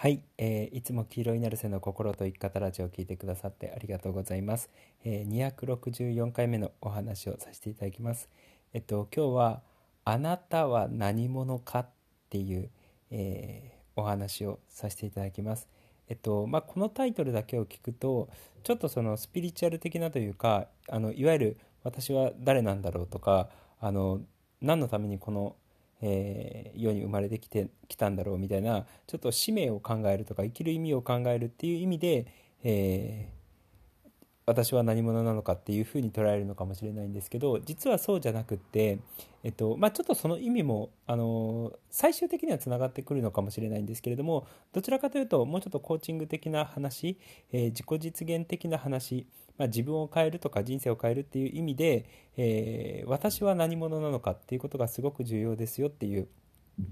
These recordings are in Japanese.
はい、えー、いつも黄色いナルセの心と生き方ラジオを聞いてくださってありがとうございます。えー、264回目のお話をさせていただきます。えっと今日はあなたは何者かっていう、えー、お話をさせていただきます。えっとまあ、このタイトルだけを聞くとちょっとそのスピリチュアル的なというかあのいわゆる私は誰なんだろうとかあの何のためにこのえー、世に生まれてきてきたんだろうみたいなちょっと使命を考えるとか生きる意味を考えるっていう意味で、え、私は何者なのかっていうふうに捉えるのかもしれないんですけど実はそうじゃなくって、えっとまあ、ちょっとその意味もあの最終的にはつながってくるのかもしれないんですけれどもどちらかというともうちょっとコーチング的な話、えー、自己実現的な話まあ、自分を変えるとか人生を変えるっていう意味で、えー、私は何者なのかっていうことがすごく重要ですよっていう、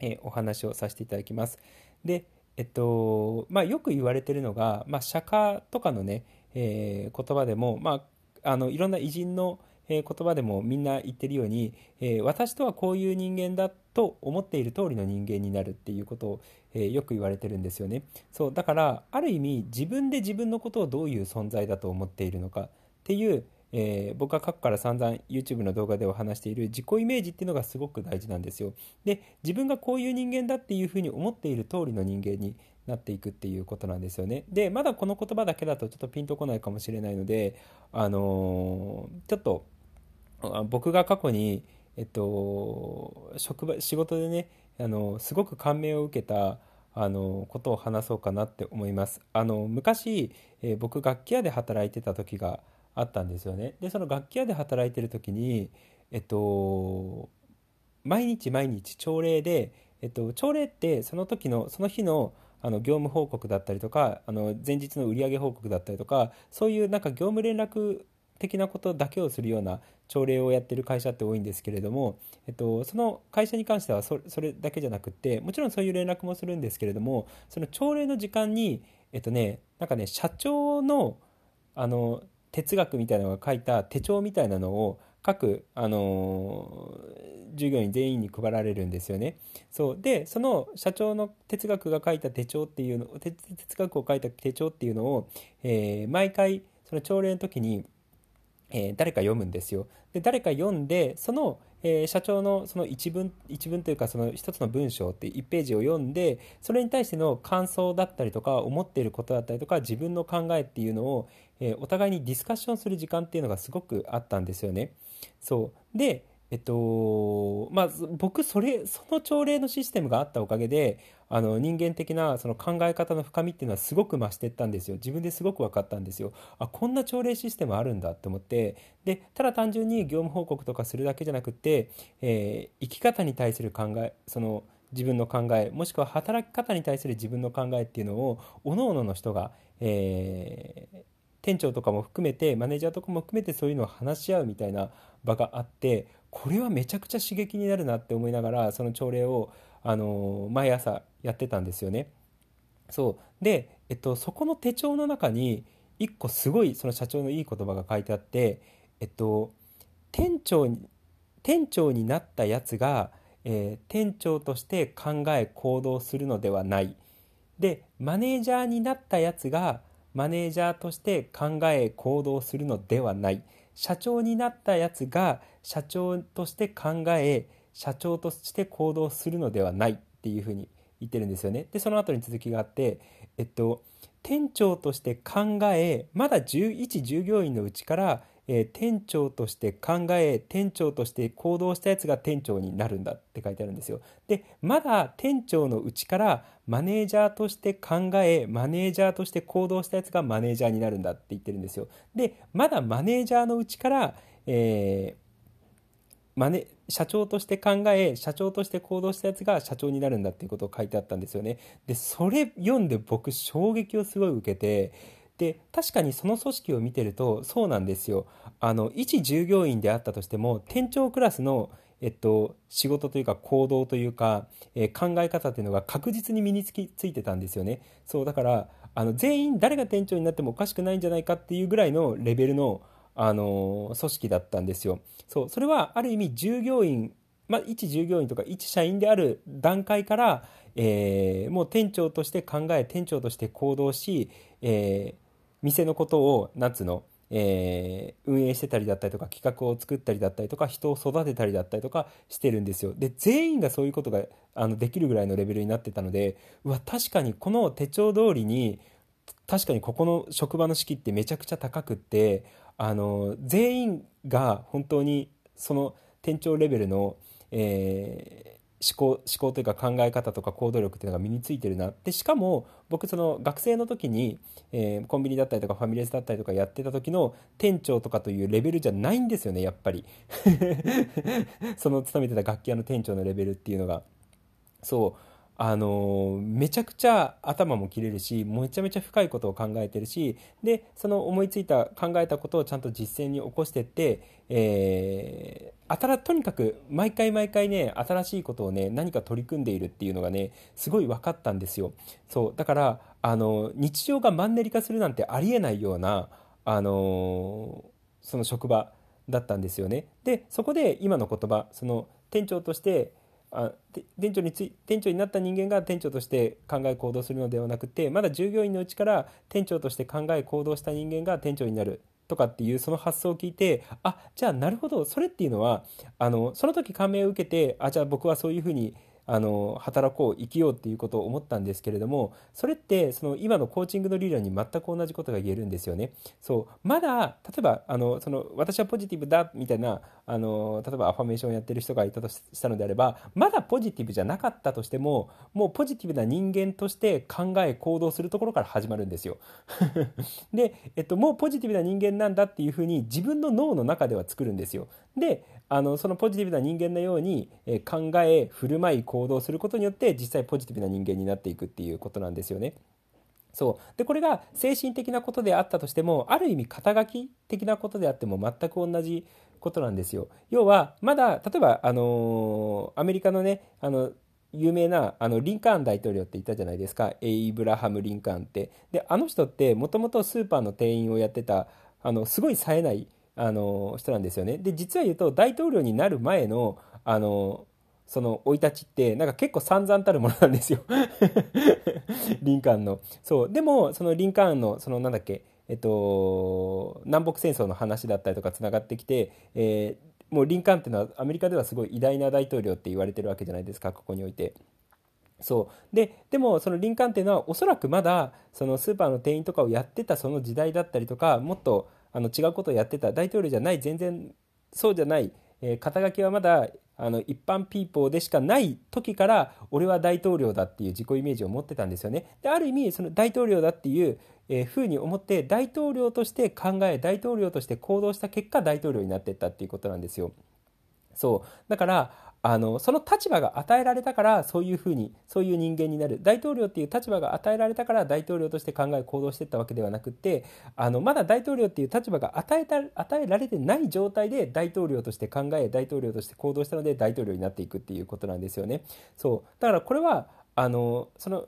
えー、お話をさせていただきます。で、えっとまあ、よく言われてるのが、まあ、釈迦とかのね、えー、言葉でも、まあ、あのいろんな偉人のえ言葉でもみんな言ってるように、え私とはこういう人間だと思っている通りの人間になるっていうことを、えよく言われてるんですよねそうだからある意味自分で自分のことをどういう存在だと思っているのかっていうえー、僕が過去から散々 YouTube の動画では話している自己イメージっていうのがすごく大事なんですよ。で自分がこういう人間だっていうふうに思っている通りの人間になっていくっていうことなんですよね。でまだこの言葉だけだとちょっとピンとこないかもしれないのであのー、ちょっと僕が過去に、えっと、職場仕事でねあのすごく感銘を受けたあのことを話そうかなって思います。あの昔、えー、僕楽器屋で働いてた時があったんですよね。でその楽器屋で働いてる時にえっと毎日毎日朝礼で、えっと、朝礼ってその時のその日のあの業務報告だったりとかあの前日の売上報告だったりとかそういうなんか業務連絡的なことだけをするような朝礼をやってる会社って多いんですけれども、えっと、その会社に関してはそれだけじゃなくってもちろんそういう連絡もするんですけれどもその朝礼の時間にえっとねなんかね社長のあの哲学みたいなのが書いた手帳みたいなのを各、あの従業員全員に配られるんですよね。そうでその社長の哲学が書いた手帳っていうの哲学を書いた手帳っていうのを、えー、毎回その朝礼の時にえー、誰か読むんですよ。で誰か読んでその、えー、社長のその一文一文というかその一つの文章って1ページを読んでそれに対しての感想だったりとか思っていることだったりとか自分の考えっていうのを、えー、お互いにディスカッションする時間っていうのがすごくあったんですよね。そう。でえっとまあ、僕それその朝礼のシステムがあったおかげであの人間的なその考え方の深みっていうのはすごく増していったんですよ。自分ですごく分かったんですよ。あこんな朝礼システムあるんだって思って。でただ単純に業務報告とかするだけじゃなくて、えー、生き方に対する考えその自分の考えもしくは働き方に対する自分の考えっていうのを各々の人が、えー、店長とかも含めてマネージャーとかも含めてそういうのを話し合うみたいな場があってこれはめちゃくちゃ刺激になるなって思いながらその朝礼を、あの毎朝やってたんですよね。そうで、えっと、そこの手帳の中に一個すごいその社長のいい言葉が書いてあって、えっと、店長に店長になったやつが、えー、店長として考え行動するのではないでマネージャーになったやつがマネージャーとして考え行動するのではない社長になったやつが社長として考え社長として行動するのではないっていうふうに言ってるんですよね。でその後に続きがあって、えっと、店長として考えまだ11従業員のうちからえー、店長として考え店長として行動したやつが店長になるんだって書いてあるんですよ。でまだ店長のうちからマネージャーとして考えマネージャーとして行動したやつがマネージャーになるんだって言ってるんですよ。でまだマネージャーのうちから、えー、マネ社長として考え社長として行動したやつが社長になるんだっていうことを書いてあったんですよね。でそれ読んで僕衝撃をすごい受けてで確かにその組織を見てるとそうなんですよあの一従業員であったとしても店長クラスのえっと、仕事というか行動というか、えー、考え方っていうのが確実に身につきついてたんですよね。そうだからあの全員誰が店長になってもおかしくないんじゃないかっていうぐらいのレベルの、あの組織だったんですよ。そうそれはある意味従業員まあ、一従業員とか一社員である段階から、えー、もう店長として考え店長として行動し、えー、店のことを夏の？えー、運営してたりだったりとか企画を作ったりだったりとか人を育てたりだったりとかしてるんですよ。で全員がそういうことがあのできるぐらいのレベルになってたのでうわ確かにこの手帳通りに確かにここの職場の士気ってめちゃくちゃ高くってあの全員が本当にその店長レベルの、えー思考思考というか考え方とか行動力っていうのが身についてるな。でしかも僕その学生の時に、えー、コンビニだったりとかファミレスだったりとかやってた時の店長とかというレベルじゃないんですよねやっぱり。その勤めてた楽器屋の店長のレベルっていうのが。そう。あのめちゃくちゃ頭も切れるしめちゃめちゃ深いことを考えてるしでその思いついた考えたことをちゃんと実践に起こしてって、えー、あたらとにかく毎回毎回ね新しいことをね何か取り組んでいるっていうのがねすごい分かったんですよ。そうだからあの日常がマンネリ化するなんてありえないようなあのその職場だったんですよね。でそこで今の言葉その店長としてあ店長につい店長になった人間が店長として考え行動するのではなくてまだ従業員のうちから店長として考え行動した人間が店長になるとかっていうその発想を聞いてあじゃあなるほど。それっていうのはあのその時感銘を受けてあじゃあ僕はそういうふうにあの働こう生きようっていうことを思ったんですけれどもそれってその今のコーチングの理論に全く同じことが言えるんですよね。そうまだ例えばあのその私はポジティブだみたいなあの例えばアファメーションをやってる人がいたとしたのであればまだポジティブじゃなかったとしてももうポジティブな人間として考え行動するところから始まるんですよ。で、えっと、もうポジティブな人間なんだっていうふうに自分の脳の中では作るんですよ。であのそのポジティブな人間のように、え考え振る舞い行動することによって実際ポジティブな人間になっていくっていうことなんですよね。そうでこれが精神的なことであったとしてもある意味肩書き的なことであっても全く同じことなんですよ。要はまだ例えば、あのー、アメリカのねあの有名なあのリンカーン大統領っていたじゃないですかエイブラハム・リンカーンって。であの人ってもともとスーパーの店員をやってたあのすごい冴えないあの人なんですよね。で実は言うと大統領になる前のあのその生い立ちってなんか結構散々たるものなんですよ リンカーンの。そうでもそのリンカーンのそのなんだっけえっと南北戦争の話だったりとかつながってきて、えー、もうリンカーンっていうのはアメリカではすごい偉大な大統領って言われてるわけじゃないですかここにおいて。そうででもそのリンカーンっていうのはおそらくまだそのスーパーの店員とかをやってたその時代だったりとかもっとあの違うことをやってた大統領じゃない全然そうじゃない、えー、肩書きはまだあの一般ピーポーでしかない時から俺は大統領だっていう自己イメージを持ってたんですよね。である意味その大統領だっていう、えー、ふうに思って大統領として考え大統領として行動した結果大統領になっていったっていうことなんですよ。そうだからあのその立場が与えられたからそういうふうにそういう人間になる大統領っていう立場が与えられたから大統領として考え行動していったわけではなくてあのまだ大統領っていう立場が与えた与えられてない状態で大統領として考え大統領として行動したので大統領になっていくっていうことなんですよね。そうだからこれはあのその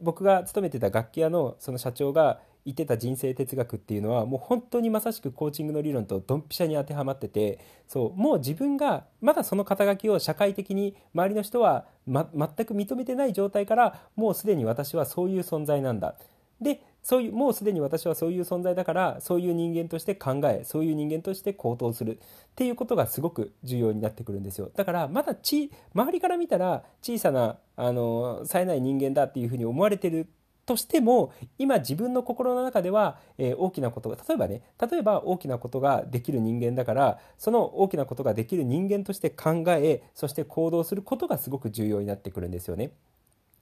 僕が勤めてた楽器屋のその社長が言ってた人生哲学っていうのはもう本当にまさしくコーチングの理論とドンピシャに当てはまっててそうもう自分がまだその肩書きを社会的に周りの人は、ま、全く認めてない状態からもうすでに私はそういう存在なんだ。でそういうもうすでに私はそういう存在だからそういう人間として考えそういう人間として行動する。っていうことがすごく重要になってくるんですよ。だからまだち周りから見たら小さなあの冴えない人間だっていうふうに思われてるとしても今自分の心の中では、えー、大きなことが例えばね例えば大きなことができる人間だからその大きなことができる人間として考えそして行動することがすごく重要になってくるんですよね。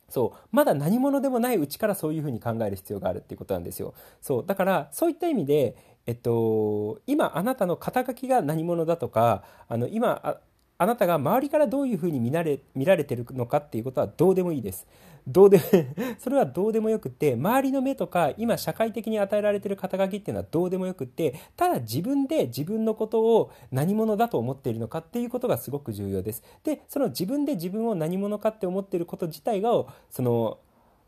そうまだ何者でもないうちからそういうふうに考える必要があるっていうことなんですよ。そうだからそういった意味で、えっと、今あなたの肩書きが何者だとかあの今あなたが周りからどういうふうに見られ見られてるのかっていうことはどうでもいいです。どうで それはどうでもよくって周りの目とか今社会的に与えられてる肩書きっていうのはどうでもよくってただ自分で自分のことを何者だと思っているのかっていうことがすごく重要です。でその自分で自分を何者かって思っていること自体がその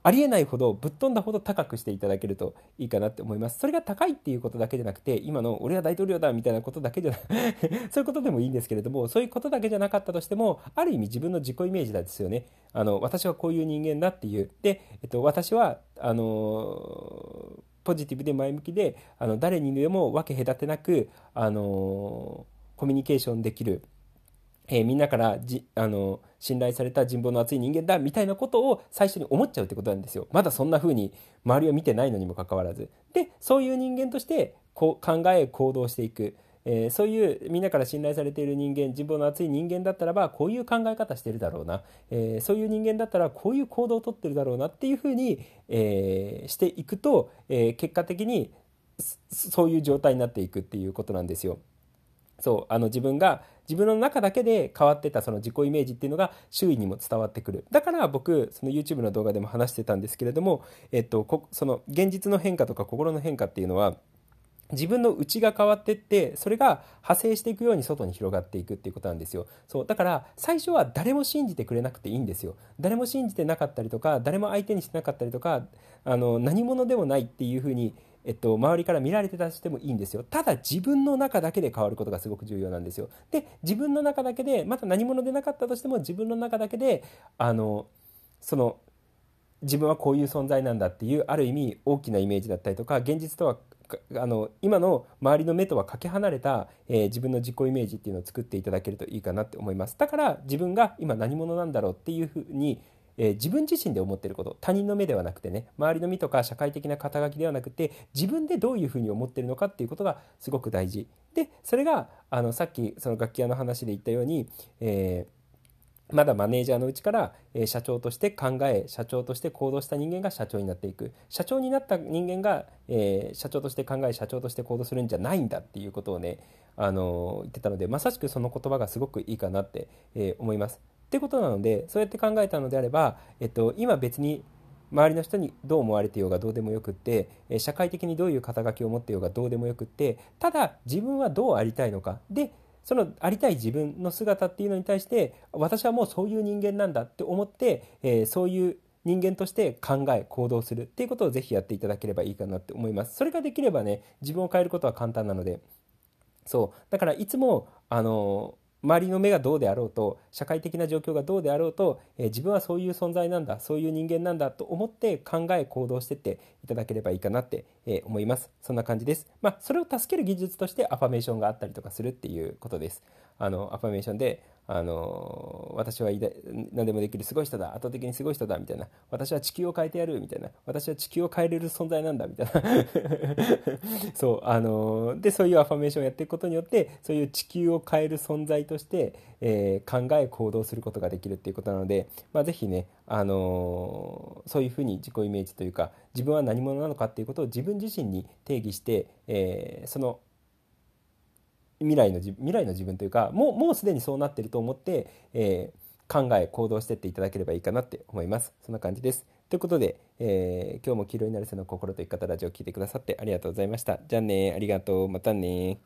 ありえないほどぶっ飛んだほど高くしていただけるといいかなって思います。それが高いっていうことだけじゃなくて今の俺は大統領だみたいなことだけじゃな そういうことでもいいんですけれどもそういうことだけじゃなかったとしてもある意味自分の自己イメージなんですよね。あの私はこういう人間だっていう。で、えっと、私はあのポジティブで前向きであの誰にでも分け隔てなくあのコミュニケーションできるえー、みんなからじあの信頼された人望の厚い人間だみたいなことを最初に思っちゃうってことなんですよ。まだそんな風に周りを見てないのにもかかわらず。でそういう人間としてこう考え行動していく。えー、そういうみんなから信頼されている人間人望の厚い人間だったらばこういう考え方してるだろうな、えー、そういう人間だったらこういう行動をとってるだろうなっていうふうに、えー、していくと、え結果的にそういう状態になっていくっていうことなんですよ。そうあの自分が自分の中だけで変わってたその自己イメージっていうのが周囲にも伝わってくる。だから僕その YouTube の動画でも話してたんですけれども、えっと、その現実の変化とか心の変化っていうのは自分の内が変わってってそれが派生していくように外に広がっていくっていうことなんですよ。そうだから最初は誰も信じてくれなくていいんですよ。誰も信じてなかったりとか誰も相手にしてなかったりとかあの何者でもないっていうふうにえっと、周りから見られてたとしてもいいんですよ。ただ自分の中だけで変わることがすごく重要なんですよ。で、自分の中だけで、また何者でなかったとしても自分の中だけで、あの、その、自分はこういう存在なんだっていうある意味大きなイメージだったりとか現実とはあの今の周りの目とはかけ離れた、えー、自分の自己イメージっていうのを作っていただけるといいかなって思いますだから自分が今何者なんだろうっていうふうにえ、自分自身で思ってること他人の目ではなくてね周りの目とか社会的な肩書きではなくて自分でどういうふうに思ってるのかっていうことがすごく大事でそれがあのさっきその楽器屋の話で言ったように、えーまだマネージャーのうちから、え社長として考え社長として行動した人間が社長になっていく社長になった人間が、えー、社長として考え社長として行動するんじゃないんだっていうことをね、あの、言ってたのでまさしくその言葉がすごくいいかなって、えー、思います。ってことなのでそうやって考えたのであれば、えっと、今別に周りの人にどう思われてようがどうでもよくって社会的にどういう肩書きを持ってようがどうでもよくってただ自分はどうありたいのか。でそのありたい自分の姿っていうのに対して私はもうそういう人間なんだって思って、えー、そういう人間として考え行動する。っていうことをぜひやっていただければいいかなって思います。それができればね自分を変えることは簡単なので。そう。だからいつもあの周りの目がどうであろうと社会的な状況がどうであろうと、えー、自分はそういう存在なんだそういう人間なんだと思って考え行動してっていただければいいかなって、えー、思います。そんな感じです。まあそれを助ける技術としてアファメーションがあったりとかするっていうことです。あのアファメーションであの私は何でもできるすごい人だ圧倒的にすごい人だみたいな。私は地球を変えてやるみたいな。私は地球を変えれる存在なんだみたいな。そうあのでそういうアファメーションをやっていくことによってそういう地球を変える存在として、えー、考え行動することができるっていうことなので、まあ、ぜひね、あのそういうふうに自己イメージというか自分は何者なのかっていうことを自分自身に定義して、えー、その未来の未来の自分というかもうもうすでにそうなってると思って、えー、考え行動してっていただければいいかなって思います。そんな感じです。ということで、えー、今日も黄色いなるせの心と生き方ラジオを聴いてくださってありがとうございました。じゃあねありがとう。またね